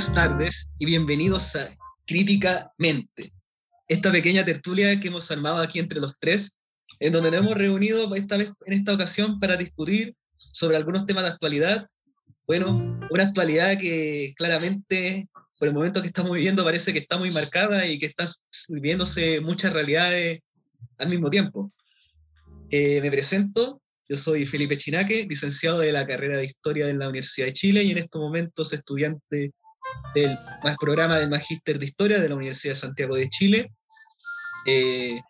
buenas tardes y bienvenidos a Críticamente, esta pequeña tertulia que hemos armado aquí entre los tres, en donde nos hemos reunido esta vez, en esta ocasión para discutir sobre algunos temas de actualidad. Bueno, una actualidad que claramente por el momento que estamos viviendo parece que está muy marcada y que está viviéndose muchas realidades al mismo tiempo. Eh, me presento, yo soy Felipe Chinaque, licenciado de la carrera de Historia en la Universidad de Chile y en estos momentos estudiante del programa de Magíster de Historia de la Universidad de Santiago de Chile. Eh,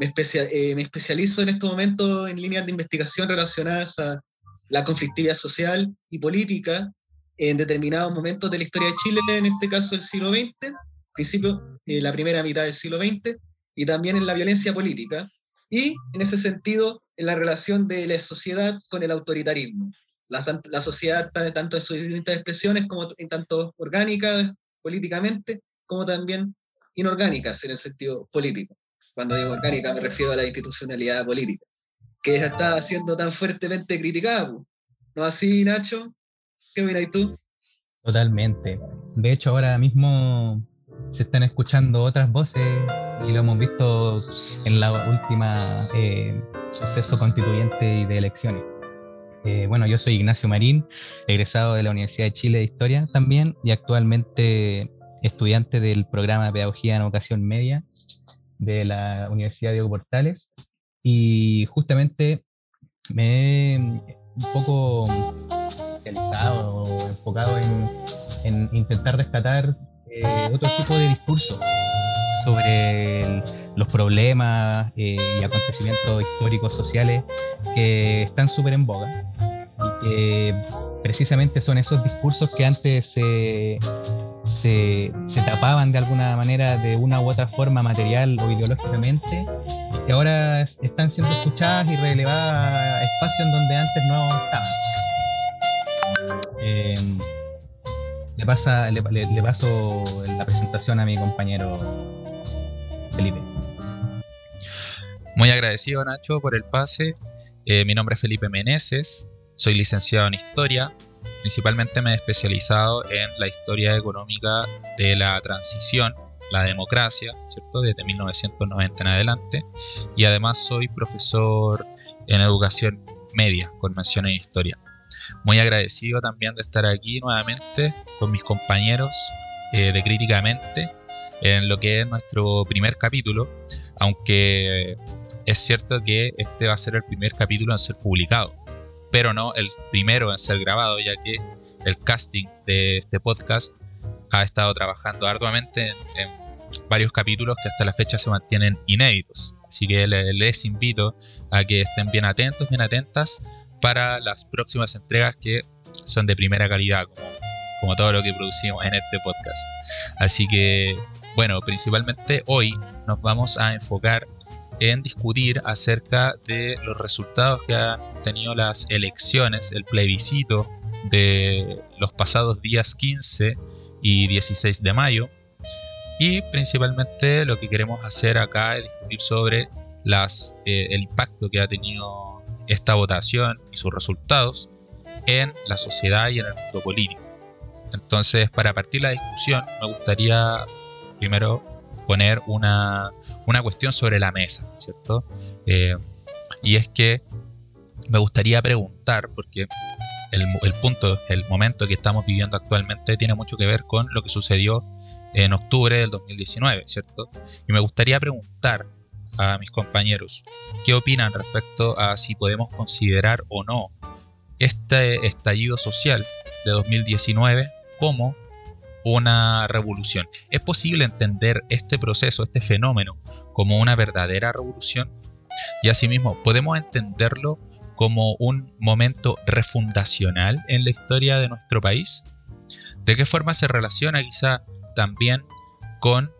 me, eh, me, especializo en estos momentos en líneas de investigación relacionadas a la conflictividad social y política en determinados momentos de la historia de Chile, en este caso el siglo XX, principio, eh, la primera mitad del siglo XX, y también en la violencia política, y en ese sentido en la relación de la sociedad con el autoritarismo. La, la sociedad tanto en sus distintas expresiones, como en tanto orgánicas políticamente, como también inorgánicas en el sentido político. Cuando digo orgánica me refiero a la institucionalidad política, que está siendo tan fuertemente criticada. ¿No así, Nacho? ¿Qué opinas tú? Totalmente. De hecho, ahora mismo se están escuchando otras voces y lo hemos visto en la última eh, suceso constituyente y de elecciones. Eh, bueno, yo soy Ignacio Marín, egresado de la Universidad de Chile de Historia también y actualmente estudiante del programa de Pedagogía en Educación Media de la Universidad Diego Portales. Y justamente me he un poco o enfocado en, en intentar rescatar eh, otro tipo de discurso sobre los problemas eh, y acontecimientos históricos sociales que están súper en boga y que precisamente son esos discursos que antes se, se, tapaban de alguna manera de una u otra forma material o ideológicamente que ahora están siendo escuchadas y relevadas a espacios en donde antes no estaban. Eh, le, pasa, le, le, paso la presentación a mi compañero Felipe. Muy agradecido Nacho por el pase. Eh, mi nombre es Felipe Meneses, soy licenciado en Historia. Principalmente me he especializado en la historia económica de la transición, la democracia, ¿cierto? Desde 1990 en adelante. Y además soy profesor en educación media, con mención en historia. Muy agradecido también de estar aquí nuevamente con mis compañeros eh, de Críticamente en lo que es nuestro primer capítulo, aunque es cierto que este va a ser el primer capítulo en ser publicado, pero no el primero en ser grabado, ya que el casting de este podcast ha estado trabajando arduamente en, varios capítulos que hasta la fecha se mantienen inéditos. Así que les invito a que estén bien atentos, bien atentas para las próximas entregas que son de primera calidad, como, como todo lo que producimos en este podcast. Así que, bueno, principalmente hoy nos vamos a enfocar en discutir acerca de los resultados que han tenido las elecciones, el plebiscito de los pasados días 15 y 16 de mayo. Y principalmente lo que queremos hacer acá es discutir sobre eh, el impacto que ha tenido esta votación y sus resultados en la sociedad y en el mundo político. Entonces, para partir la discusión, me gustaría primero poner una, una cuestión sobre la mesa, ¿cierto? Eh, y es que me gustaría preguntar, porque el, el, punto, el momento que estamos viviendo actualmente tiene mucho que ver con lo que sucedió en octubre del 2019, ¿cierto? Y me gustaría preguntar a mis compañeros qué opinan respecto a si podemos considerar o no este estallido social de 2019 como una revolución. ¿Es posible entender este proceso, este fenómeno, como una verdadera revolución? Y asimismo, ¿podemos entenderlo como un momento refundacional en la historia de nuestro país? ¿De qué forma se relaciona quizá también con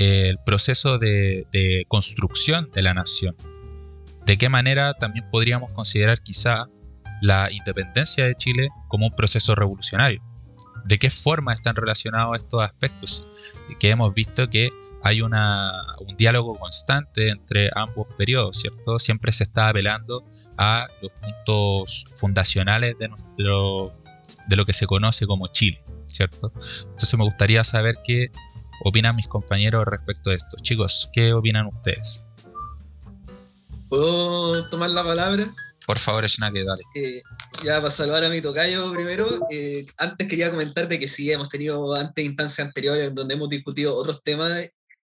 el proceso de, construcción de la nación. ¿De qué manera también podríamos considerar quizá la independencia de Chile como un proceso revolucionario? ¿De qué forma están relacionados estos aspectos? Que hemos visto que hay una, un diálogo constante entre ambos periodos, ¿cierto? Siempre se está apelando a los puntos fundacionales de, nuestro, de lo que se conoce como Chile. ¿cierto? Entonces me gustaría saber qué opinan mis compañeros respecto de esto. Chicos, ¿qué opinan ustedes? ¿Puedo tomar la palabra? Por favor, Schnake, dale. Eh, ya para salvar a mi tocayo primero, eh, antes quería comentarte que sí, hemos tenido antes instancias anteriores donde hemos discutido otros temas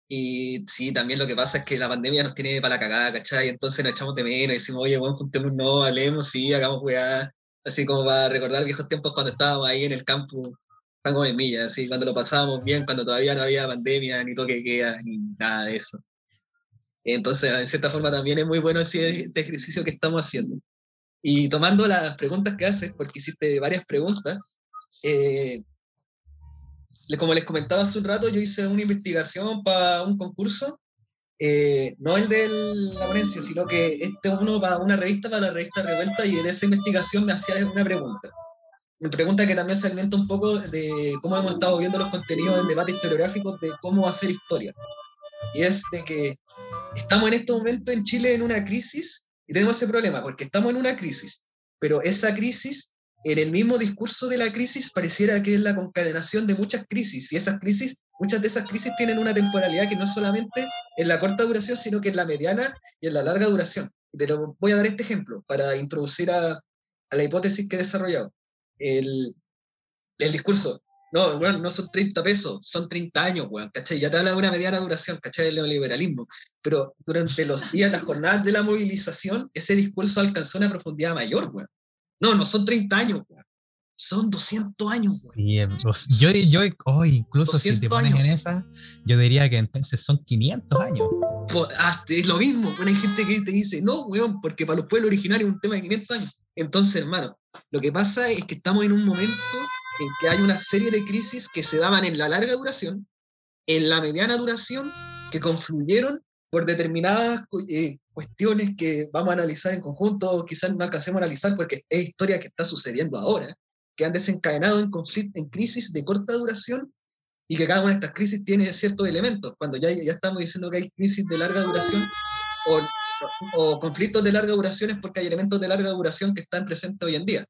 y sí, también lo que pasa es que la pandemia nos tiene para la cagada, ¿cachai? Entonces nos echamos de menos y decimos, oye, bueno, juntemos, no, hablemos, sí, hagamos weá, así como para recordar viejos tiempos cuando estábamos ahí en el campo, tan de millas, así, cuando lo pasábamos bien, cuando todavía no había pandemia, ni toque queda, ni nada de eso. Entonces, en cierta forma también es muy bueno este ejercicio que estamos haciendo. Y tomando las preguntas que haces, porque hiciste varias preguntas, eh, como les comentaba hace un rato, yo hice una investigación para un concurso, eh, no el de la ponencia, sino que este uno para una revista, para la revista Revuelta, y en esa investigación me hacía una pregunta. Una pregunta que también se alimenta un poco de cómo hemos estado viendo los contenidos en debate historiográfico de cómo hacer historia. Y es de que estamos en este momento en Chile en una crisis y tenemos ese problema, porque estamos en una crisis, pero esa crisis en el mismo discurso de la crisis pareciera que es la concadenación de muchas crisis y esas crisis, muchas de esas crisis tienen una temporalidad que no solamente en la corta duración, sino que en la mediana y en la larga duración. Te voy a dar este ejemplo para introducir a, a la hipótesis que he desarrollado. El, el discurso, no, bueno, no son 30 pesos, son 30 años, weón, ¿cachai? Ya te habla de una mediana duración, ¿cachai? El neoliberalismo. Pero durante los días, las jornadas de la movilización, ese discurso alcanzó una profundidad mayor, weón. No, no son 30 años, Son 200 años, yo, yo oh, incluso si te pones en esa, yo diría que entonces son 500 años. Ah, es lo mismo, hay gente que te dice, no, weón, porque para los pueblos originarios es un tema de 500 años. Entonces, hermano, lo que pasa es que estamos en un momento en que hay una serie de crisis que se daban en la larga duración, en la mediana duración, que confluyeron por determinadas eh, cuestiones que vamos a analizar en conjunto, quizás no alcancemos a analizar porque es historia que está sucediendo ahora, que han desencadenado en, conflicto, en crisis de corta duración y que cada una de estas crisis tiene ciertos elementos. Cuando ya, ya estamos diciendo que hay crisis de larga duración o, o, conflictos de larga duración es porque hay elementos de larga duración que están presentes hoy en día.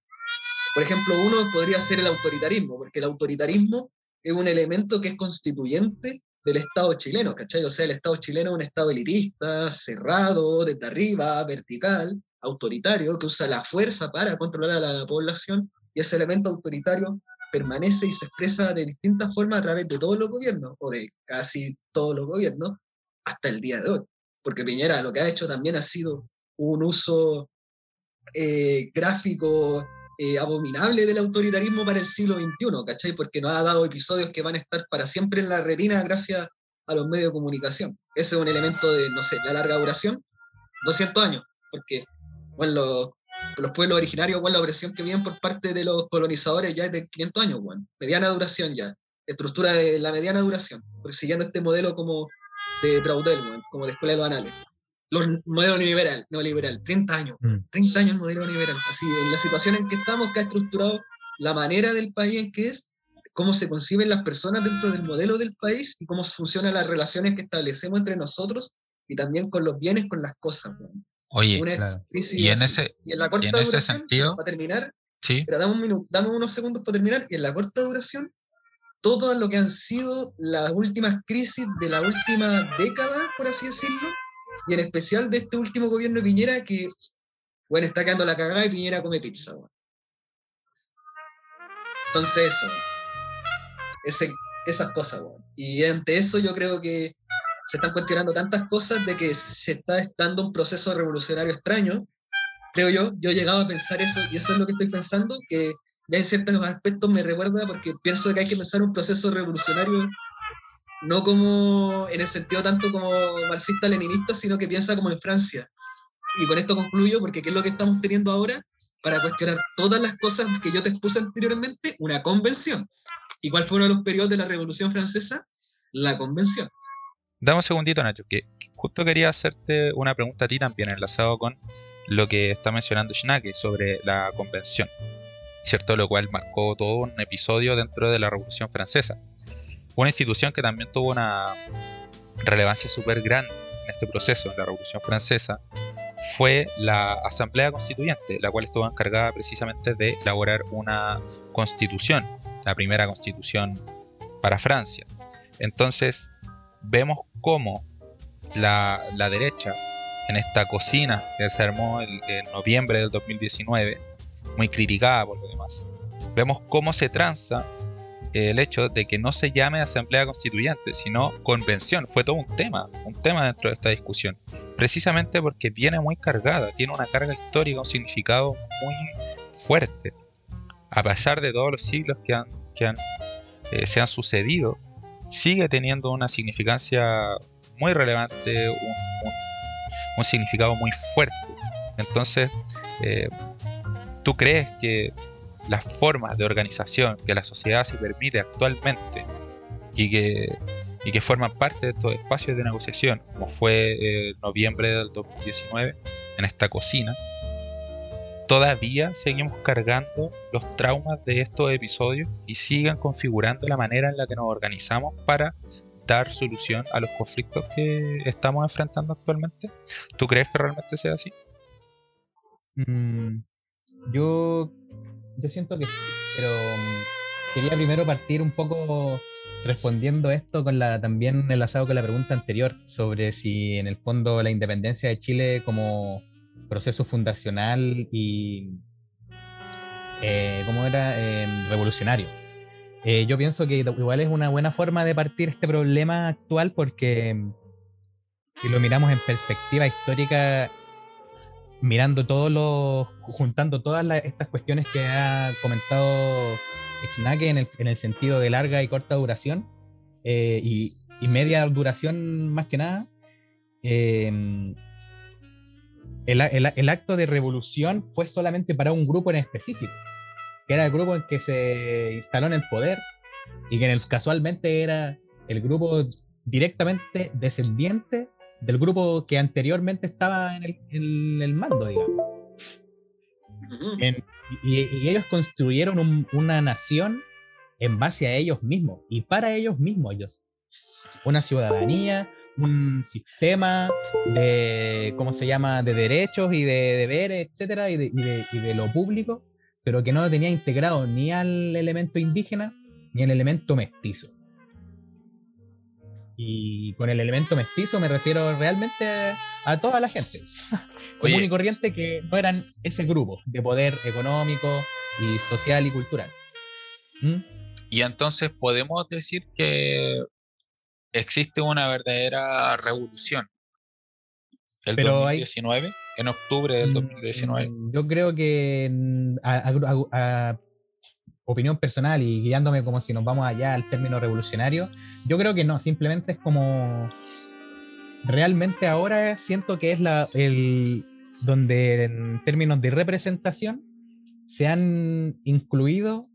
Por ejemplo, uno podría ser el autoritarismo, porque el autoritarismo es un elemento que es constituyente del Estado chileno, ¿cachai? O sea, el Estado chileno es un Estado elitista, cerrado, desde arriba, vertical, autoritario, que usa la fuerza para controlar a la población, y ese elemento autoritario permanece y se expresa de distintas formas a través de todos los gobiernos, o de casi todos los gobiernos, hasta el día de hoy. Porque Piñera lo que ha hecho también ha sido un uso eh, gráfico eh, abominable del autoritarismo para el siglo XXI, ¿cachai? Porque nos ha dado episodios que van a estar para siempre en la retina gracias a los medios de comunicación. Ese es un elemento de, no sé, la larga duración, 200 años, porque bueno, los, los pueblos originarios, bueno, la opresión que vienen por parte de los colonizadores ya es de 500 años, bueno, mediana duración ya, estructura de la mediana duración, siguiendo este modelo como de Braudel, como de escuela de los anales los modelo neoliberal, neoliberal, 30 años, 30 mm. años modelo neoliberal, así, en la situación en que estamos, que ha estructurado la manera del país en que es, cómo se conciben las personas dentro del modelo del país y cómo funcionan las relaciones que establecemos entre nosotros y también con los bienes, con las cosas. Oye, y, en ese, y en la corta ese sentido, para terminar, sí. pero dame, un minuto, dame unos segundos para terminar, y en la corta duración, todo lo que han sido las últimas crisis de la última década, por así decirlo, y en especial de este último gobierno de Piñera que, bueno, está quedando la cagada y Piñera come pizza. Entonces eso, ese, esas cosas. Y ante eso yo creo que se están cuestionando tantas cosas de que se está dando un proceso revolucionario extraño. Creo yo, yo he llegado a pensar eso y eso es lo que estoy pensando, que ya en ciertos aspectos me recuerda porque pienso que hay que pensar un proceso revolucionario no como en el sentido tanto como marxista-leninista, sino que piensa como en Francia. Y con esto concluyo, porque ¿qué es lo que estamos teniendo ahora? Para cuestionar todas las cosas que yo te expuse anteriormente, una convención. ¿Y cuál fue uno de los periodos de la Revolución Francesa? La convención. Dame un segundito, Nacho, que justo quería hacerte una pregunta a ti también, enlazado con lo que está mencionando Schnake sobre la convención, ¿cierto? Lo cual marcó todo un episodio dentro de la Revolución Francesa. Una institución que también tuvo una relevancia súper grande en este proceso, en la Revolución Francesa, fue la Asamblea Constituyente, la cual estuvo encargada precisamente de elaborar una constitución la primera constitución para Francia. Entonces, vemos cómo la, derecha, en esta cocina que se armó en noviembre del 2019, muy criticada por lo demás, vemos cómo se tranza el hecho de que no se llame Asamblea Constituyente, sino Convención. Fue todo un tema, un tema dentro de esta discusión. Precisamente porque viene muy cargada, tiene una carga histórica, un significado muy fuerte. A pesar de todos los siglos que, han, que han, eh, se han sucedido, sigue teniendo una significancia muy relevante, un, significado muy fuerte. Entonces, eh, ¿tú crees que las formas de organización que la sociedad se permite actualmente y que, y que forman parte de estos espacios de negociación, como fue eh, noviembre del 2019 en esta cocina, todavía seguimos cargando los traumas de estos episodios y sigan configurando la manera en la que nos organizamos para dar solución a los conflictos que estamos enfrentando actualmente. ¿Tú crees que realmente sea así? Mm, yo, yo siento que sí, pero mm, quería primero partir un poco respondiendo esto con la también enlazado con la pregunta anterior sobre si en el fondo la independencia de Chile como proceso fundacional y, eh, ¿cómo era? Em, revolucionario. Eh, yo pienso que igual es una buena forma de partir este problema actual porque em, si lo miramos en perspectiva histórica, mirando todos los, juntando todas estas cuestiones que ha comentado Echinake en el, en el sentido de larga y corta duración eh, y, media duración más que nada, eh, el, acto de revolución fue solamente para un grupo en específico, que era el grupo en que se instaló en el poder y que casualmente era el grupo directamente descendiente del grupo que anteriormente estaba en el, mando, digamos. y, ellos construyeron una nación en base a ellos mismos y para ellos mismos ellos. Una ciudadanía, un sistema de, ¿cómo se llama?, de derechos y de deberes, etcétera, y de, y de, lo público, pero que no tenía integrado ni al elemento indígena ni al elemento mestizo. Y con el elemento mestizo me refiero realmente a toda la gente, común y corriente que no eran ese grupo de poder económico y social y cultural. ¿Mm? Y entonces podemos decir que existe una verdadera revolución. El 2019, en octubre del 2019. Mm, yo creo que a, opinión personal y guiándome como si nos vamos allá al término revolucionario, yo creo que no, simplemente es como realmente ahora siento que es la el donde en términos de representación se han incluido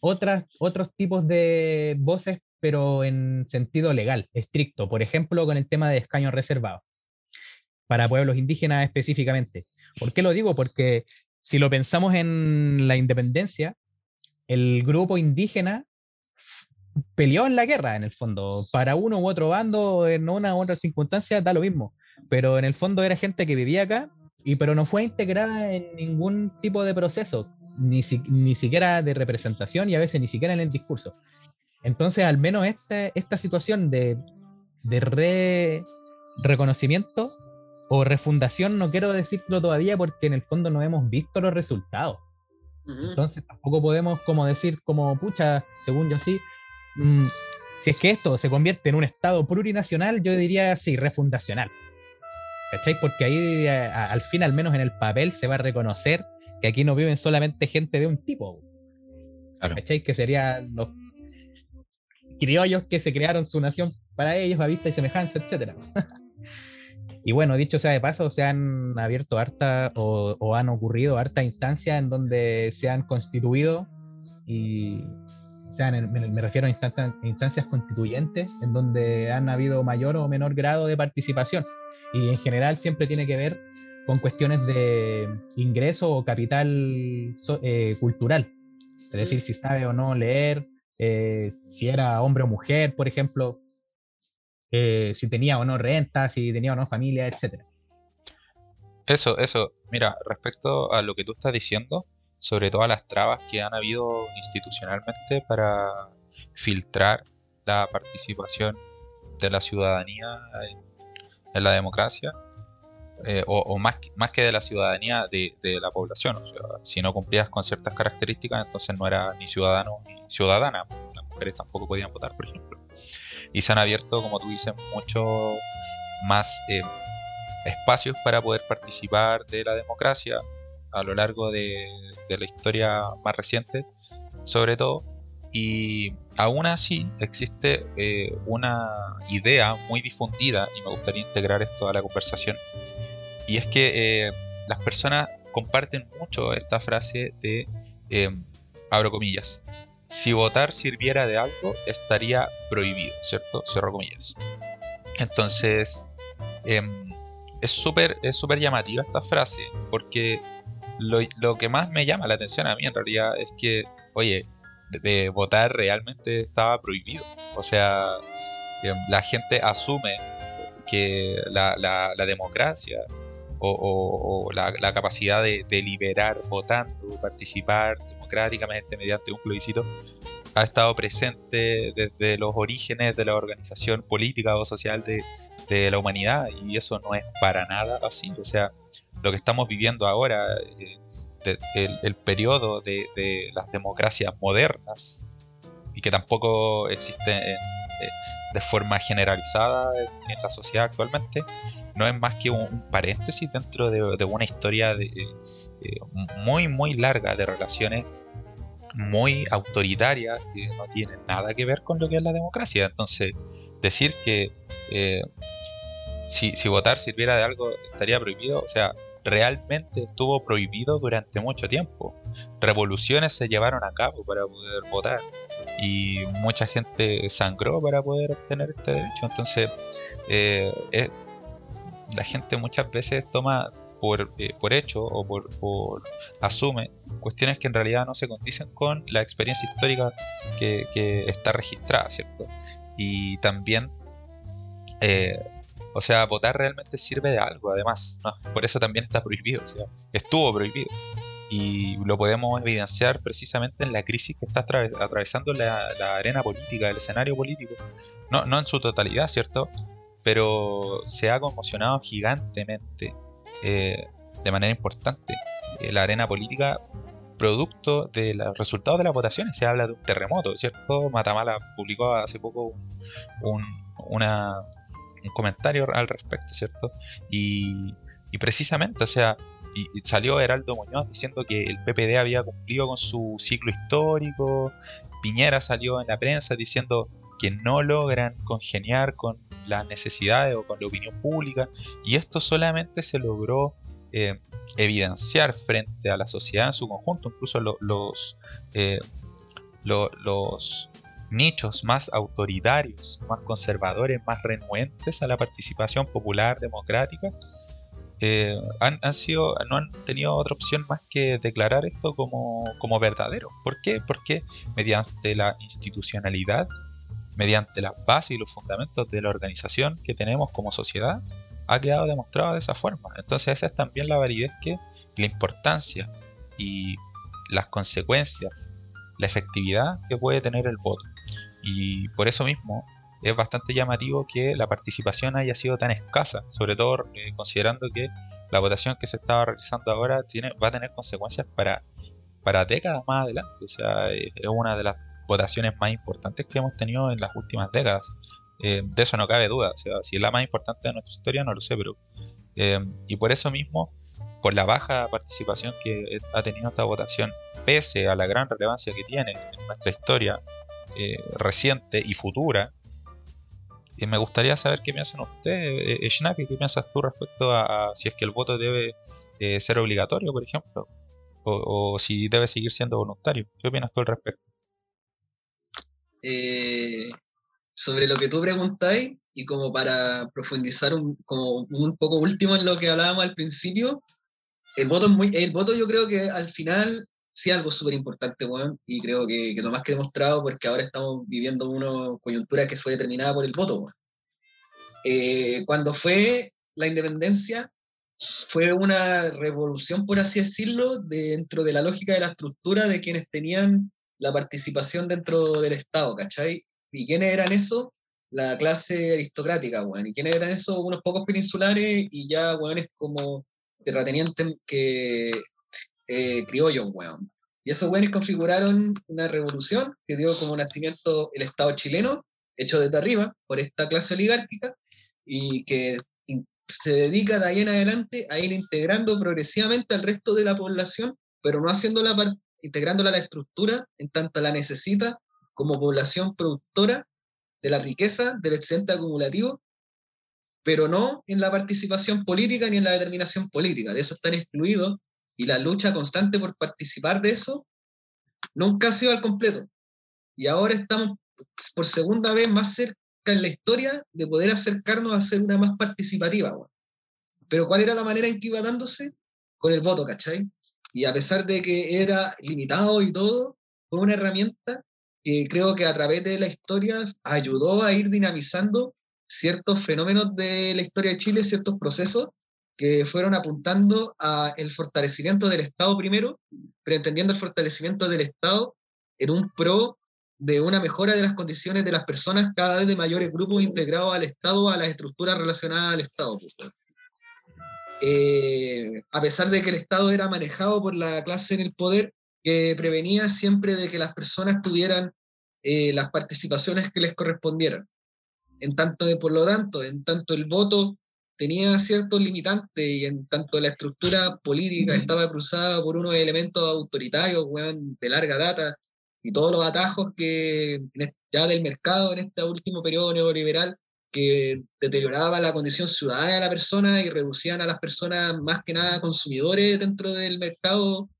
otras, otros tipos de voces pero en sentido legal, estricto. Por ejemplo, con el tema de escaños reservados, para pueblos indígenas específicamente. ¿Por qué lo digo? Porque si lo pensamos en la independencia, el grupo indígena peleó en la guerra, en el fondo. Para uno u otro bando, en una u otra circunstancia, da lo mismo. Pero en el fondo era gente que vivía acá, y, pero no fue integrada en ningún tipo de proceso, ni, ni siquiera de representación y a veces ni siquiera en el discurso. Entonces, al menos esta, esta situación de, de reconocimiento o refundación, no quiero decirlo todavía porque en el fondo no hemos visto los resultados. Entonces tampoco podemos como decir como, pucha, según yo sí, mm, si es que esto se convierte en un Estado plurinacional, yo diría sí, refundacional. ¿Cachai? Porque ahí al fin, al menos en el papel, se va a reconocer que aquí no viven solamente gente de un tipo. ¿Cachai? Que serían los criollos que se crearon su nación para ellos, a vista y semejanza, etc. y bueno, dicho sea de paso, se han abierto harta o, han ocurrido harta instancias en donde se han constituido y sean, me, refiero a instancias constituyentes en donde han habido mayor o menor grado de participación. Y en general siempre tiene que ver con cuestiones de ingreso o capital eh, cultural, es decir, si sabe o no leer, eh, si era hombre o mujer, por ejemplo, eh, si tenía o no renta, si tenía o no familia, etc. Eso, eso. Mira, respecto a lo que tú estás diciendo sobre todas las trabas que han habido institucionalmente para filtrar la participación de la ciudadanía en, la democracia, eh, o, más, más que de la ciudadanía, de, la población. O sea, si no cumplías con ciertas características, entonces no era ni ciudadano ni ciudadana. Las mujeres tampoco podían votar, por ejemplo. Y se han abierto, como tú dices, mucho más eh, espacios para poder participar de la democracia a lo largo de, la historia más reciente, sobre todo. Y aún así existe eh, una idea muy difundida, y me gustaría integrar esto a la conversación, y es que eh, las personas comparten mucho esta frase de, eh, abro comillas, si votar sirviera de algo, estaría prohibido, ¿cierto? Cierro comillas. Entonces, em, es súper es súper llamativa esta frase, porque lo, lo, que más me llama la atención a mí en realidad es que, oye, de, votar realmente estaba prohibido. O sea, em, la gente asume que la, democracia o, la, capacidad de deliberar votando, participar democráticamente mediante un plebiscito, ha estado presente desde los orígenes de la organización política o social de, de la humanidad y eso no es para nada así. O sea, lo que estamos viviendo ahora, eh, el, periodo de, las democracias modernas, y que tampoco existe eh, de forma generalizada en, la sociedad actualmente, no es más que un, paréntesis dentro de, una historia de, eh, muy, muy larga de relaciones muy autoritarias que no tienen nada que ver con lo que es la democracia. Entonces, decir que si, si votar sirviera de algo estaría prohibido, o sea, realmente estuvo prohibido durante mucho tiempo. Revoluciones se llevaron a cabo para poder votar y mucha gente sangró para poder obtener este derecho. Entonces, eh, la gente muchas veces toma por, eh, por hecho o por, asume cuestiones que en realidad no se condicen con la experiencia histórica que, está registrada, ¿cierto? Y también eh, o sea, votar realmente sirve de algo, además. Por eso también está prohibido. Estuvo prohibido. Y lo podemos evidenciar precisamente en la crisis que está atravesando la, arena política, el escenario político. No, no en su totalidad, ¿cierto? Pero se ha conmocionado gigantemente, eh, de manera importante, eh, la arena política producto de los resultados de las votaciones. Se habla de un terremoto, ¿cierto? Matamala publicó hace poco una, un comentario al respecto, ¿cierto? Y, precisamente, o sea, y, salió Heraldo Muñoz diciendo que el PPD había cumplido con su ciclo histórico, Piñera salió en la prensa diciendo que no logran congeniar con las necesidades o con la opinión pública, y esto solamente se logró eh, evidenciar frente a la sociedad en su conjunto, incluso los, eh, los nichos más autoritarios, más conservadores, más renuentes a la participación popular democrática, eh, han, sido, no han tenido otra opción más que declarar esto como, como verdadero. ¿Por qué? Porque mediante la institucionalidad, mediante las bases y los fundamentos de la organización que tenemos como sociedad, ha quedado demostrado de esa forma. Entonces esa es también la validez que, la importancia y las consecuencias, la efectividad que puede tener el voto. Y por eso mismo es bastante llamativo que la participación haya sido tan escasa, sobre todo eh, considerando que la votación que se estaba realizando ahora tiene, va a tener consecuencias para, para décadas más adelante. O sea, es una de las votaciones más importantes que hemos tenido en las últimas décadas. Eh, de eso no cabe duda. O sea, si es la más importante de nuestra historia, no lo sé, pero. Eh, y por eso mismo, por la baja participación que ha tenido esta votación, pese a la gran relevancia que tiene en nuestra historia, eh, reciente y futura. Y me gustaría saber qué piensan ustedes, eh, qué piensas tú respecto a, si es que el voto debe eh, ser obligatorio, por ejemplo, o, si debe seguir siendo voluntario. ¿Qué opinas tú al respecto? sobre lo que tú preguntáis, y como para profundizar un, como un poco último en lo que hablábamos al principio, el voto, es muy, el voto yo creo que al final sí algo súper importante, Juan, y creo que, que, lo más que demostrado, porque ahora estamos viviendo una coyuntura que fue determinada por el voto, eh, cuando fue la independencia, fue una revolución, por así decirlo, dentro de la lógica de la estructura de quienes tenían la participación dentro del Estado, ¿cachai? ¿Y quiénes eran eso? La clase aristocrática, weón. ¿Y quiénes eran eso? Unos pocos peninsulares y ya, weones como terratenientes que eh, criollos, weón. Y esos weones configuraron una revolución que dio como nacimiento el Estado chileno, hecho desde arriba por esta clase oligárquica, y que se dedica de ahí en adelante a ir integrando progresivamente al resto de la población, pero no haciéndola, integrándola a la estructura en tanto la necesita como población productora de la riqueza, del excedente acumulativo, pero no en la participación política ni en la determinación política. De eso están excluidos y la lucha constante por participar de eso nunca ha sido al completo. Y ahora estamos por segunda vez más cerca en la historia de poder acercarnos a ser una más participativa. Pero ¿cuál era la manera en que iba dándose? Con el voto, ¿cachai? Y a pesar de que era limitado y todo, fue una herramienta que creo que a través de la historia ayudó a ir dinamizando ciertos fenómenos de la historia de Chile, ciertos procesos que fueron apuntando a el fortalecimiento del Estado primero, pero entendiendo el fortalecimiento del Estado en un pro de una mejora de las condiciones de las personas cada vez de mayores grupos integrados al Estado, a las estructuras relacionadas al Estado. Pues, eh, a pesar de que el Estado era manejado por la clase en el poder, que prevenía siempre de que las personas tuvieran eh, las participaciones que les correspondieran. En tanto, por lo tanto, en tanto el voto tenía ciertos limitantes y en tanto la estructura política estaba cruzada por unos elementos autoritarios de larga data, y todos los atajos que ya del mercado en este último periodo neoliberal que deterioraban la condición ciudadana de la persona y reducían a las personas más que nada consumidores dentro del mercado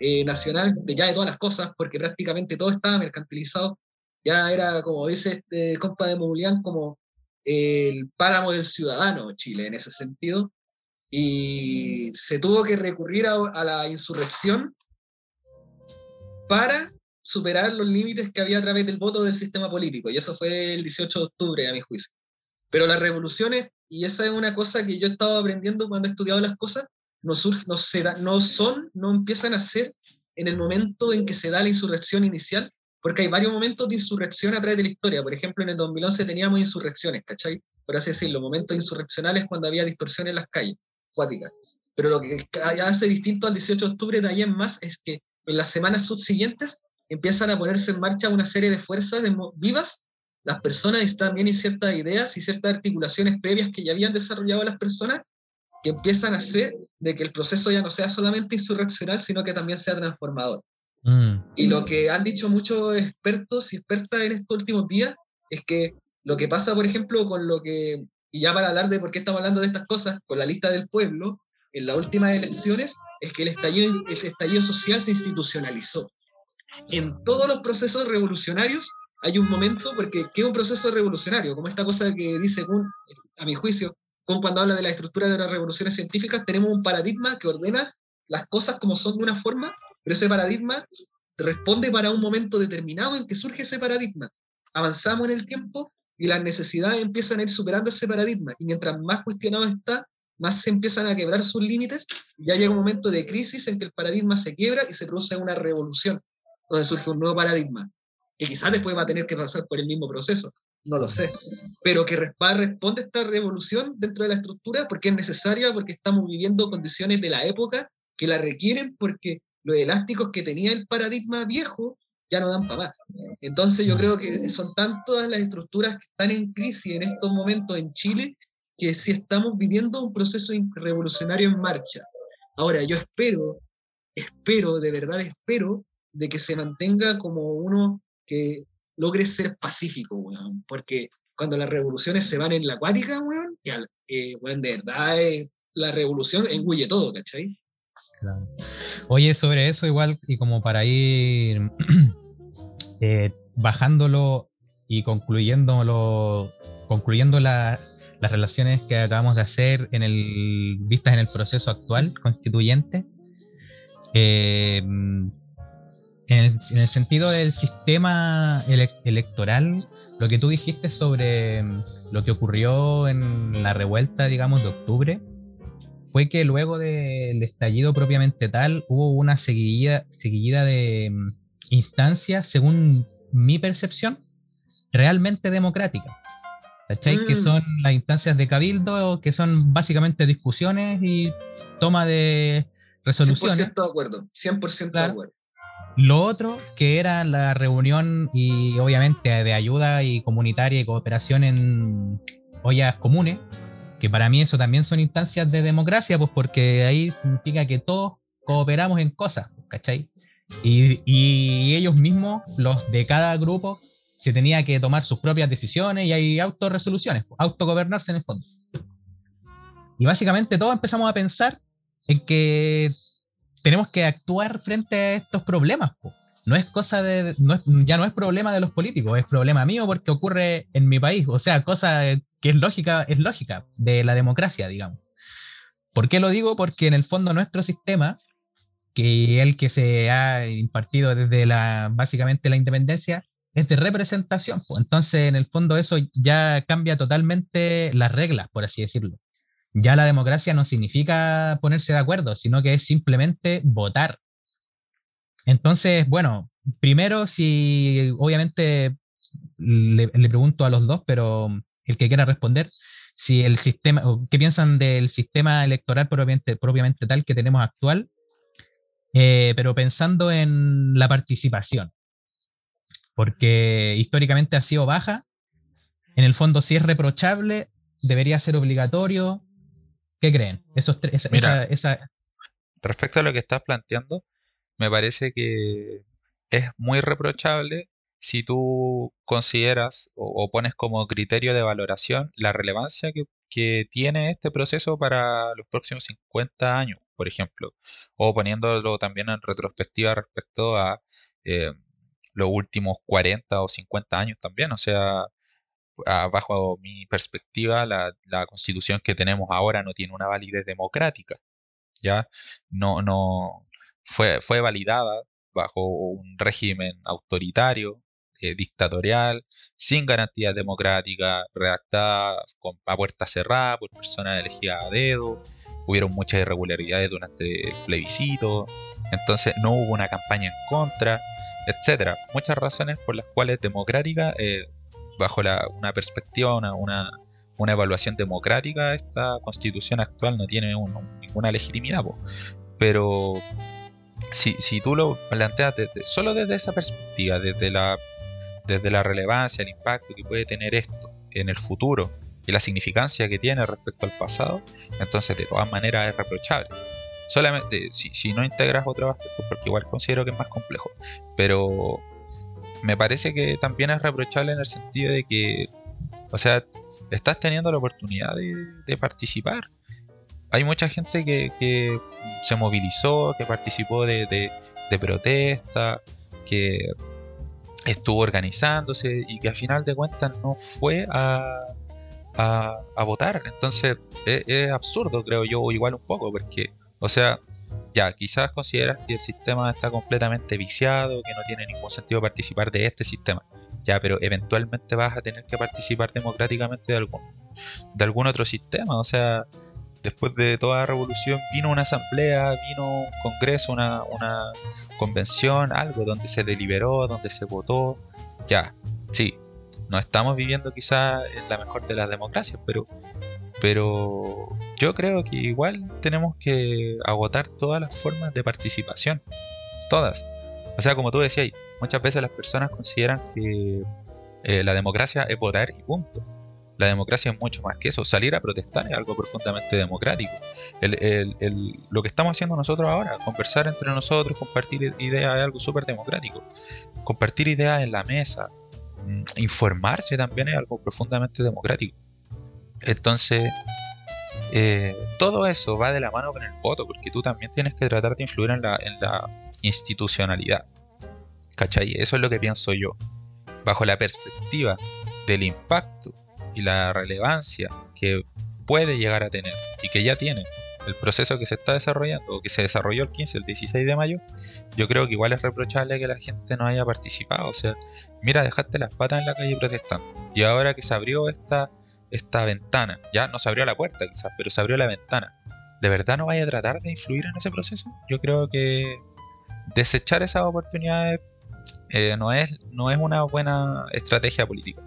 eh, nacional de ya de todas las cosas, porque prácticamente todo estaba mercantilizado. Ya era, como dice este compa de Mobilián, como el páramo del ciudadano Chile en ese sentido. Y se tuvo que recurrir a, la insurrección para superar los límites que había a través del voto del sistema político. Y eso fue el 18 de octubre, a mi juicio. Pero las revoluciones, y esa es una cosa que yo he estado aprendiendo cuando he estudiado las cosas, no, surge, no, se no son, no empiezan a ser en el momento en que se da la insurrección inicial, porque hay varios momentos de insurrección a través de la historia. Por ejemplo, en el 2011 teníamos insurrecciones, ¿cachai? Por así decirlo, momentos insurreccionales cuando había distorsión en las calles, cuáticas. Pero lo que hace distinto al 18 de octubre de ahí en más es que en las semanas subsiguientes empiezan a ponerse en marcha una serie de fuerzas vivas. Las personas también hay ciertas ideas y ciertas articulaciones previas que ya habían desarrollado las personas que empiezan a hacer de que el proceso ya no sea solamente insurreccional, sino que también sea transformador. Mm. Y lo que han dicho muchos expertos y expertas en estos últimos días es que lo que pasa, por ejemplo, con lo que, y ya para hablar de por qué estamos hablando de estas cosas, con la lista del pueblo, en las últimas elecciones, es que el estallido, social se institucionalizó en todos los procesos revolucionarios hay un momento, porque ¿qué es un proceso revolucionario? Como esta cosa que dice a mi juicio, como cuando habla de la estructura de las revoluciones científicas, tenemos un paradigma que ordena las cosas como son de una forma, pero ese paradigma responde para un momento determinado en que surge ese paradigma. Avanzamos en el tiempo y las necesidades empiezan a ir superando ese paradigma. Y mientras más cuestionado está, más se empiezan a quebrar sus límites. Y ya llega un momento de crisis en que el paradigma se quiebra y se produce una revolución donde surge un nuevo paradigma, que quizás después va a tener que pasar por el mismo proceso, no lo sé, pero que responde a esta revolución dentro de la estructura porque es necesaria, porque estamos viviendo condiciones de la época que la requieren, porque los elásticos que tenía el paradigma viejo ya no dan para más. Entonces yo creo que son tantas las estructuras que están en crisis en estos momentos en Chile que si estamos viviendo un proceso revolucionario en marcha. Ahora, yo espero, espero, de verdad espero, de que se mantenga como uno que logre ser pacífico, weón, porque cuando las revoluciones se van en la acuática, weón, eh, de verdad la revolución engulle todo, ¿cachai? Oye, sobre eso igual, y como para ir eh, bajándolo y concluyéndolo, concluyendo las relaciones que acabamos de hacer en el, vistas en el proceso actual constituyente, eh, en el, sentido del sistema electoral, lo que tú dijiste sobre lo que ocurrió en la revuelta, digamos, de octubre, fue que luego del estallido propiamente tal, hubo una seguida, seguida de mm, instancias, según mi percepción, realmente democráticas. ¿Cachai? Que Mm. son las instancias de cabildo, que son básicamente discusiones y toma de resoluciones. 100% de acuerdo, 100% de acuerdo. Lo otro, que era la reunión y obviamente de ayuda y comunitaria y cooperación en ollas comunes, que para mí eso también son instancias de democracia, pues porque ahí significa que todos cooperamos en cosas, ¿cachai? Y, y ellos mismos, los de cada grupo, se tenía que tomar sus propias decisiones y hay autorresoluciones, pues, autogobernarse en el fondo. Y básicamente todos empezamos a pensar en que tenemos que actuar frente a estos problemas. po. No es cosa de, no es- ya no es problema de los políticos, es problema mío porque ocurre en mi país. O sea, cosa que es lógica, es lógica de la democracia, digamos. ¿Por qué lo digo? Porque en el fondo nuestro sistema, que el que se ha impartido desde la, básicamente la independencia, es de representación. Entonces, en el fondo eso ya cambia totalmente las reglas, por así decirlo ya la democracia no significa ponerse de acuerdo, sino que es simplemente votar. Entonces, bueno, primero, si obviamente le, le pregunto a los dos, pero el que quiera responder, si el sistema, qué piensan del sistema electoral propiamente, propiamente tal que tenemos actual, eh, pero pensando en la participación, porque históricamente ha sido baja, en el fondo si es reprochable, debería ser obligatorio, ¿Qué creen? Esos tres, esa, Mira. esa- esa- Respecto a lo que estás planteando, me parece que es muy reprochable si tú consideras o, pones como criterio de valoración la relevancia que, que tiene este proceso para los próximos 50 años, por ejemplo, o poniéndolo también en retrospectiva respecto a eh, los últimos 40 o 50 años también, o sea, bajo mi perspectiva, la, la constitución que tenemos ahora no tiene una validez democrática, ¿ya? No, no fue, fue validada bajo un régimen autoritario, eh, dictatorial, sin garantías democráticas, redactada con, a puerta cerrada por personas elegidas a dedo, hubieron muchas irregularidades durante el plebiscito, entonces no hubo una campaña en contra, etcétera. Muchas razones por las cuales democrática, eh, bajo la- una perspectiva, una, una, evaluación democrática, esta constitución actual no tiene un- un- ninguna legitimidad. Pero si, si tú lo planteas desde- solo desde esa perspectiva, desde la, desde la relevancia, el impacto que puede tener esto en el futuro y la significancia que tiene respecto al pasado, entonces de todas maneras es reprochable. Solamente si, no integras otros aspectos, porque igual considero que es más complejo, pero me parece que también es reprochable en el sentido de que, o sea, estás teniendo la oportunidad de participar. Hay mucha gente que, se movilizó, que participó de, de, protesta, que estuvo organizándose y que a final de cuentas no fue a, a, a votar. Entonces es, es absurdo, creo yo, igual un poco, porque, o sea, ya, quizás consideras que el sistema está completamente viciado, que no tiene ningún sentido participar de este sistema. Ya, pero eventualmente vas a tener que participar democráticamente de algún, de algún otro sistema. O sea, después de toda la revolución vino una asamblea, vino un congreso, una, una convención, algo donde se deliberó, donde se votó. Ya, sí, no estamos viviendo quizás en la mejor de las democracias, pero pero yo creo que igual tenemos que agotar todas las formas de participación. Todas. O sea, como tú decías, muchas veces las personas consideran que eh, la democracia es votar y punto. La democracia es mucho más que eso. Salir a protestar es algo profundamente democrático. Lo que estamos haciendo nosotros ahora, conversar entre nosotros, compartir ideas, es algo súper democrático. Compartir ideas en la mesa, mm, informarse también es algo profundamente democrático. Entonces, eh, todo eso va de la mano con el voto, porque tú también tienes que tratar de influir en la, en la institucionalidad. ¿Cachai? Eso es lo que pienso yo. Bajo la perspectiva del impacto y la relevancia que puede llegar a tener y que ya tiene el proceso que se está desarrollando o que se desarrolló el 15, el 16 de mayo, yo creo que igual es reprochable que la gente no haya participado. O sea, mira, dejaste las patas en la calle protestando. Y ahora que se abrió esta, esta ventana, ya no se abrió la puerta quizás, pero se abrió la ventana ¿de verdad no vaya a tratar de influir en ese proceso? Yo creo que desechar esas oportunidades eh, no, es, no es una buena estrategia política.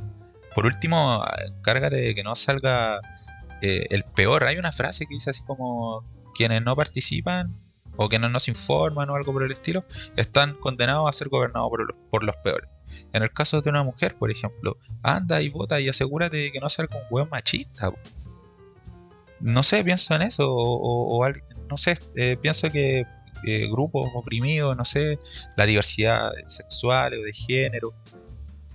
Por último, cárgate de que no salga eh, el peor. Hay una frase que dice así como quienes no participan o quienes no se informan o algo por el estilo, están condenados a ser gobernados por por los peores. En el caso de una mujer, por ejemplo, anda y vota y asegúrate de que no salga un hueón machista. No sé, pienso en eso, o, no sé, eh, pienso que eh, grupos oprimidos, no sé, la diversidad sexual o de género,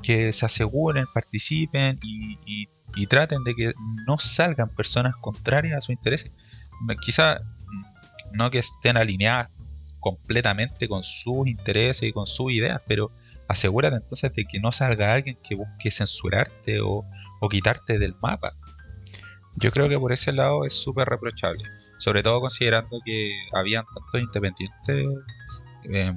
que se aseguren, participen y, traten de que no salgan personas contrarias a sus intereses. Quizá no que estén alineadas completamente con sus intereses y con sus ideas, pero asegúrate entonces de que no salga alguien que busque censurarte o, quitarte del mapa. Yo creo que por ese lado es súper reprochable, sobre todo considerando que habían tantos independientes eh,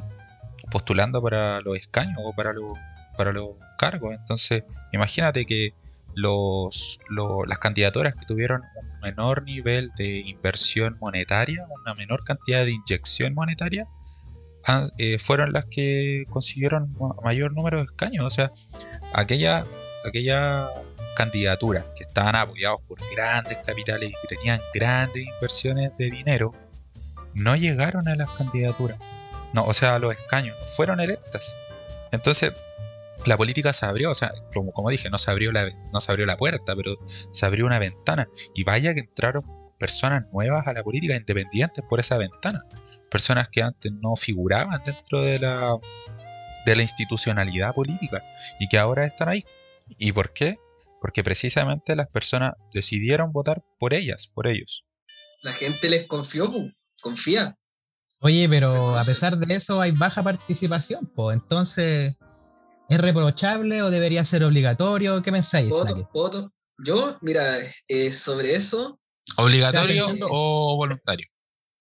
postulando para los escaños o para los, para los cargos. Entonces, imagínate que los, las candidaturas que tuvieron un menor nivel de inversión monetaria, una menor cantidad de inyección monetaria, eh, fueron las que consiguieron mayor número de escaños. O sea, aquella, aquella candidaturas que estaban apoyados por grandes capitales y que tenían grandes inversiones de dinero, no llegaron a las candidaturas. No, o sea, a los escaños, fueron electas. Entonces, la política se abrió, o sea, como, como dije, no se, abrió la, no se abrió la puerta, pero se abrió una ventana. Y vaya que entraron personas nuevas a la política, independientes por esa ventana personas que antes no figuraban dentro de la, de la institucionalidad política y que ahora están ahí. ¿Y por qué? Porque precisamente las personas decidieron votar por ellas, por ellos. La gente les confió, confía. Oye, pero a pesar de eso hay baja participación, pues entonces ¿es reprochable o debería ser obligatorio? ¿Qué pensáis? Yo, mira, eh, sobre eso. ¿Obligatorio o voluntario?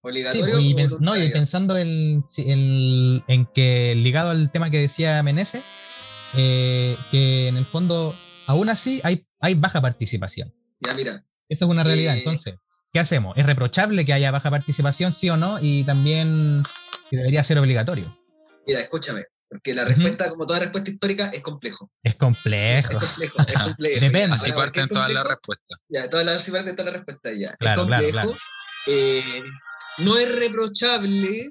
Obligatorio. y, no, y pensando en, en, que ligado al tema que decía Menezes, eh, que en el fondo, aún así, hay, hay baja participación. Ya, mira. Eso es una realidad. Eh, Entonces, ¿qué hacemos? ¿Es reprochable que haya baja participación, sí o no? Y también debería ser obligatorio. Mira, escúchame. Porque la respuesta, como toda respuesta histórica, es complejo. Es complejo. Es complejo, es complejo. Depende. Así parten todas las respuestas. Ya, todas las, así parten todas las respuestas, ya. es complejo. Eh, no es reprochable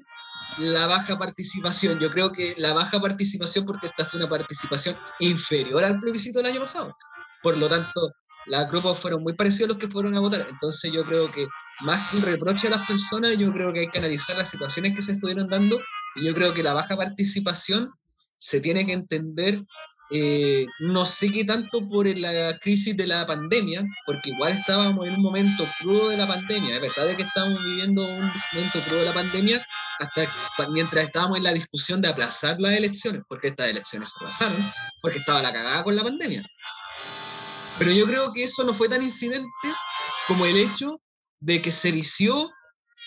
la baja participación. Yo creo que la baja participación, porque esta fue una participación inferior al plebiscito del año pasado. Por lo tanto, los grupos fueron muy parecidos a los que fueron a votar. Entonces yo creo que más que un reproche a las personas, yo creo que hay que analizar las situaciones que se estuvieron dando yo creo que la baja participación se tiene que entender eh, no sé qué tanto por la crisis de la pandemia, porque igual estábamos en un momento crudo de la pandemia, es verdad que estábamos viviendo un momento crudo de la pandemia hasta mientras estábamos en la discusión de aplazar las elecciones, porque estas elecciones se aplazaron, porque estaba la cagada con la pandemia. Pero yo creo que eso no fue tan incidente como el hecho de que se vició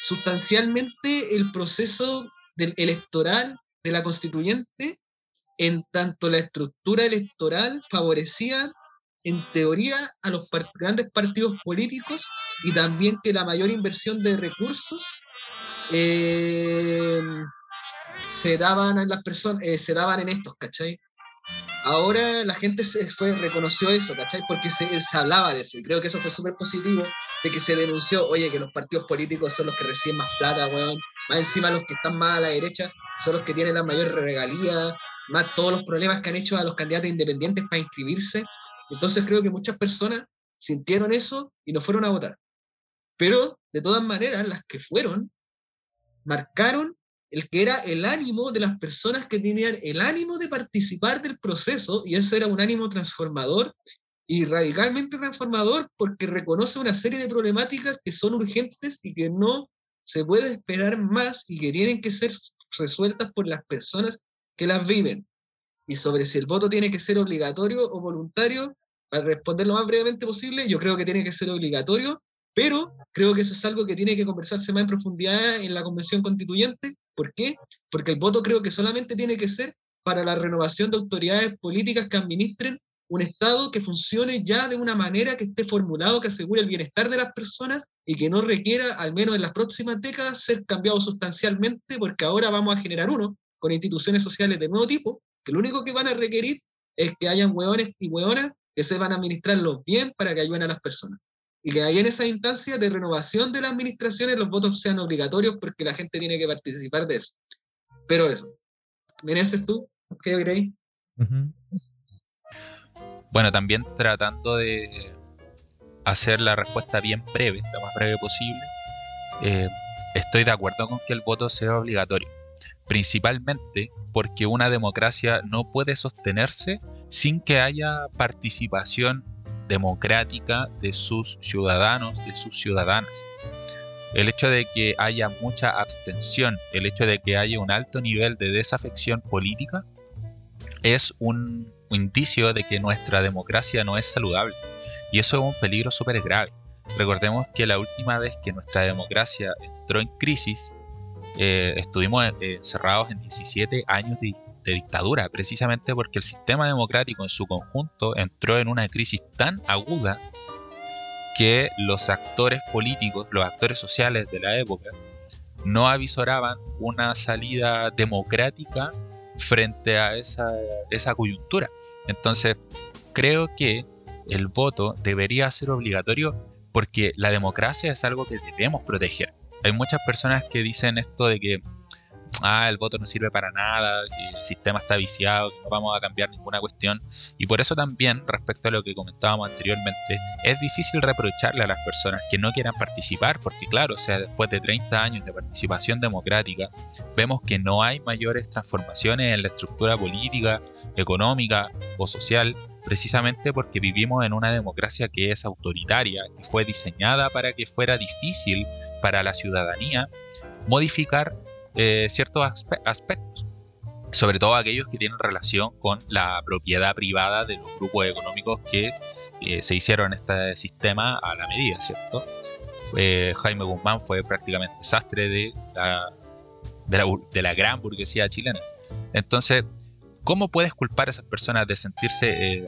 sustancialmente el proceso del electoral de la constituyente en tanto la estructura electoral favorecía en teoría a los grandes partidos políticos y también que la mayor inversión de recursos eh, se daban en las personas, eh, se daban en estos, ¿cachai? Ahora la gente se fue, reconoció eso, ¿cachai? Porque se, hablaba de eso creo que eso fue súper positivo, de que se denunció, oye, que los partidos políticos son los que reciben más plata, weón, más encima los que están más a la derecha son los que tienen la mayor regalía, más todos los problemas que han hecho a los candidatos independientes para inscribirse. Entonces creo que muchas personas sintieron eso y no fueron a votar. Pero, de todas maneras, las que fueron, marcaron el que era el ánimo de las personas que tenían el ánimo de participar del proceso, y eso era un ánimo transformador y radicalmente transformador porque reconoce una serie de problemáticas que son urgentes y que no se puede esperar más y que tienen que ser resueltas por las personas que las viven. Y sobre si el voto tiene que ser obligatorio o voluntario, para responder lo más brevemente posible, yo creo que tiene que ser obligatorio, pero creo que eso es algo que tiene que conversarse más en profundidad en la convención constituyente. ¿Por qué? Porque el voto creo que solamente tiene que ser para la renovación de autoridades políticas que administren un Estado que funcione ya de una manera que esté formulado, que asegure el bienestar de las personas y que no requiera, al menos en las próximas décadas, ser cambiado sustancialmente, porque ahora vamos a generar uno con instituciones sociales de nuevo tipo, que lo único que van a requerir es que hayan hueones y hueonas que sepan administrarlos bien para que ayuden a las personas. Y que ahí en esa instancia de renovación de las administraciones los votos sean obligatorios porque la gente tiene que participar de eso. Pero eso. ¿Meneces tú? ¿Qué creéis? Bueno, también tratando de hacer la respuesta bien breve, lo más breve posible, eh, estoy de acuerdo con que el voto sea obligatorio, principalmente porque una democracia no puede sostenerse sin que haya participación democrática de sus ciudadanos, de sus ciudadanas. El hecho de que haya mucha abstención, el hecho de que haya un alto nivel de desafección política, es un indicio de que nuestra democracia no es saludable. Y eso es un peligro súper grave. Recordemos que la última vez que nuestra democracia entró en crisis, eh, estuvimos eh, encerrados en 17 años de, de, dictadura, precisamente porque el sistema democrático en su conjunto entró en una crisis tan aguda que los actores políticos, los actores sociales de la época, no avisoraban una salida democrática frente a esa, esa coyuntura. Entonces, creo que el voto debería ser obligatorio porque la democracia es algo que debemos proteger. Hay muchas personas que dicen esto de que ah, el voto no sirve para nada, el sistema está viciado, no vamos a cambiar ninguna cuestión. Y por eso también, respecto a lo que comentábamos anteriormente, es difícil reprocharle a las personas que no quieran participar, porque claro, o sea, después de 30 años de participación democrática, vemos que no hay mayores transformaciones en la estructura política, económica o social, precisamente porque vivimos en una democracia que es autoritaria, que fue diseñada para que fuera difícil para la ciudadanía modificar eh, ciertos aspectos, sobre todo aquellos que tienen relación con la propiedad privada de los grupos económicos que eh, se hicieron este sistema a la medida, ¿cierto? Jaime Guzmán fue prácticamente desastre de la, de la, gran burguesía chilena. Entonces, ¿cómo puedes culpar a esas personas de sentirse eh,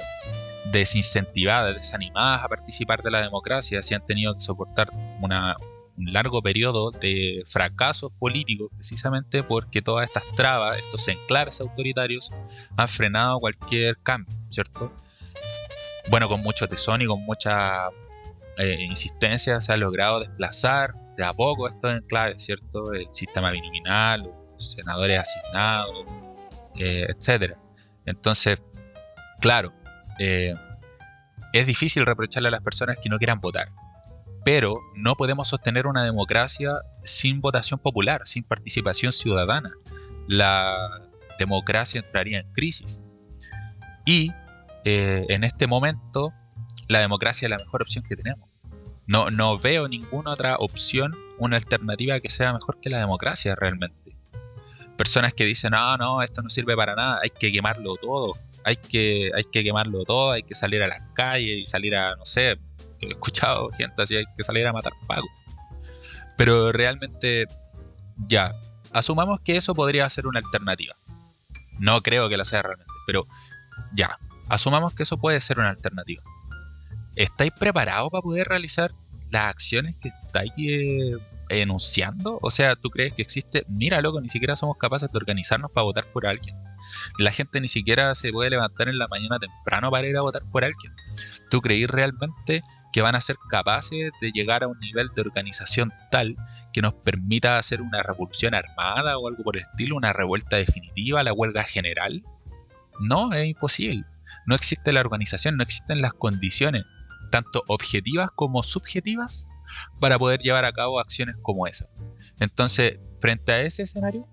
desincentivadas, desanimadas a participar de la democracia si han tenido que soportar una, un largo periodo de fracasos políticos, precisamente porque todas estas trabas, estos enclaves autoritarios, han frenado cualquier cambio, ¿cierto? Bueno, con mucho tesón y con mucha eh, insistencia se ha logrado desplazar de a poco estos enclaves, ¿cierto? El sistema binominal, los senadores asignados, eh, etcétera. Entonces, claro, eh, es difícil reprocharle a las personas que no quieran votar pero no podemos sostener una democracia sin votación popular, sin participación ciudadana. La democracia entraría en crisis. Y eh, en este momento la democracia es la mejor opción que tenemos. No, no veo ninguna otra opción, una alternativa que sea mejor que la democracia realmente. Personas que dicen, no, no, esto no sirve para nada, hay que quemarlo todo, hay que, hay que quemarlo todo, hay que salir a las calles y salir a, no sé, he escuchado gente así, hay que salir a matar pago. Pero realmente, ya, asumamos que eso podría ser una alternativa. No creo que lo sea realmente, pero ya, asumamos que eso puede ser una alternativa. ¿Estáis preparados para poder realizar las acciones que estáis eh, enunciando? O sea, ¿tú crees que existe? Mira, loco, ni siquiera somos capaces de organizarnos para votar por alguien. La gente ni siquiera se puede levantar en la mañana temprano para ir a votar por alguien. ¿Tú creís realmente que van a ser capaces de llegar a un nivel de organización tal que nos permita hacer una revolución armada o algo por el estilo, una revuelta definitiva, la huelga general. No, es imposible. No existe la organización, no existen las condiciones, tanto objetivas como subjetivas, para poder llevar a cabo acciones como esa. Entonces, frente a ese escenario,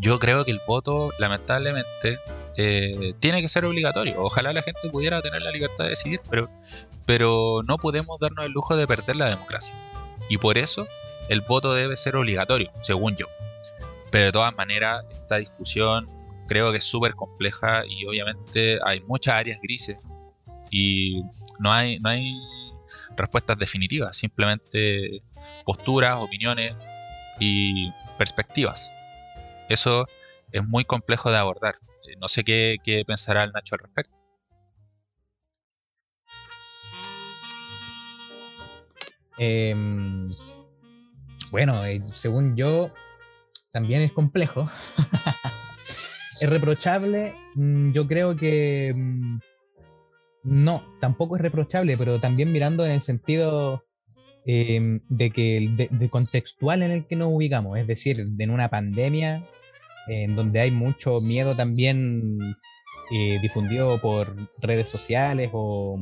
yo creo que el voto, lamentablemente, eh, tiene que ser obligatorio. Ojalá la gente pudiera tener la libertad de decidir, pero, pero no podemos darnos el lujo de perder la democracia. Y por eso el voto debe ser obligatorio, según yo. Pero de todas maneras, esta discusión creo que es súper compleja y obviamente hay muchas áreas grises y no hay, no hay respuestas definitivas, simplemente posturas, opiniones y perspectivas. Eso es muy complejo de abordar. Eh, no sé qué, qué pensará el Nacho al respecto. Em, bueno, eh, según yo, también es complejo. es reprochable. Mm, yo creo que mm, no, tampoco es reprochable, pero también mirando en el sentido em, de que de, contextual en el que nos ubicamos, es decir, en una pandemia en donde hay mucho miedo también eh, difundido por redes sociales o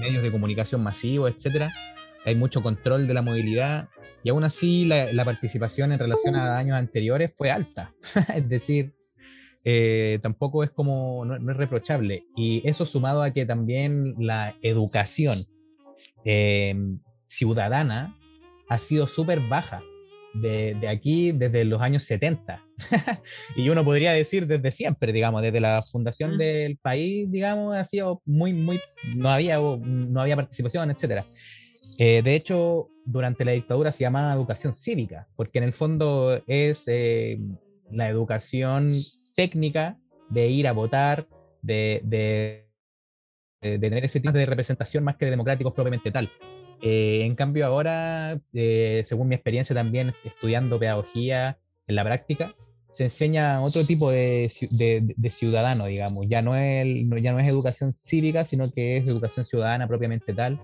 medios de comunicación masivos, etcétera. Hay mucho control de la movilidad y aún así la, participación en relación a años anteriores fue alta. es decir, eh, tampoco es como, no, es reprochable. Y eso sumado a que también la educación eh, ciudadana ha sido súper baja de, aquí desde los años 70. y uno podría decir desde siempre, digamos, desde la fundación del país, digamos, ha sido muy, muy, no había, no había participación, etcétera. Eh, de hecho, durante la dictadura se llamaba educación cívica, porque en el fondo es eh, la educación técnica de ir a votar, de, de, de, tener ese tipo de representación más que de democráticos propiamente tal. Eh, en cambio ahora, eh, según mi experiencia también estudiando pedagogía en la práctica, se enseña otro tipo de, de, ciudadano, digamos. Ya no, es, ya no es educación cívica, sino que es educación ciudadana propiamente tal,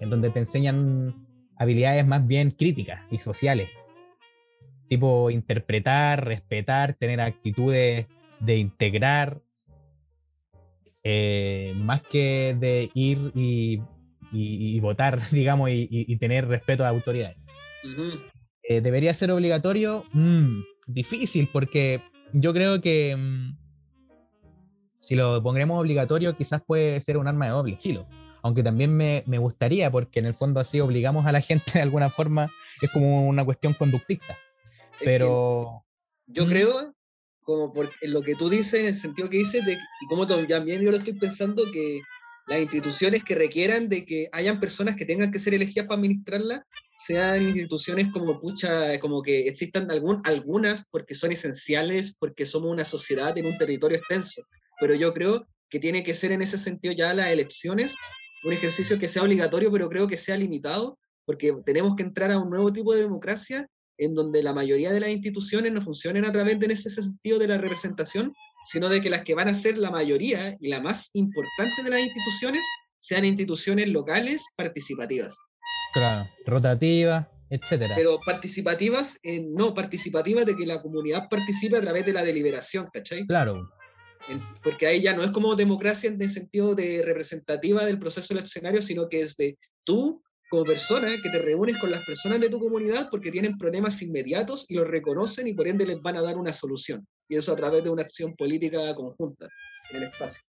en donde te enseñan habilidades más bien críticas y sociales. Tipo interpretar, respetar, tener actitudes de integrar, eh, más que de ir y y, votar, digamos, y, tener respeto a autoridades. Eh, ¿Debería ser obligatorio? Mm, difícil, porque yo creo que mm, si lo pondremos obligatorio, quizás puede ser un arma de doble filo. Aunque también me, me gustaría, porque en el fondo así obligamos a la gente de alguna forma, es como una cuestión conductista. Pero. Yo creo, como por lo que tú dices, en el sentido que dices, de, y como también yo lo estoy pensando, que las instituciones que requieran de que hayan personas que tengan que ser elegidas para administrarla sean instituciones como pucha, como que existan algún, algunas porque son esenciales, porque somos una sociedad en un territorio extenso. Pero yo creo que tiene que ser en ese sentido ya las elecciones un ejercicio que sea obligatorio, pero creo que sea limitado, porque tenemos que entrar a un nuevo tipo de democracia en donde la mayoría de las instituciones no funcionen a través de en ese sentido de la representación, sino de que las que van a ser la mayoría y la más importante de las instituciones sean instituciones locales participativas. Claro, rotativas, etcétera. Pero participativas, no, participativas de que la comunidad participe a través de la deliberación, ¿cachai? Claro. Porque ahí ya no es como democracia en el sentido de representativa del proceso eleccionario, sino que es de tú como persona que te reúnes con las personas de tu comunidad porque tienen problemas inmediatos y los reconocen y por ende les van a dar una solución. Y eso a través de una acción política conjunta en el espacio.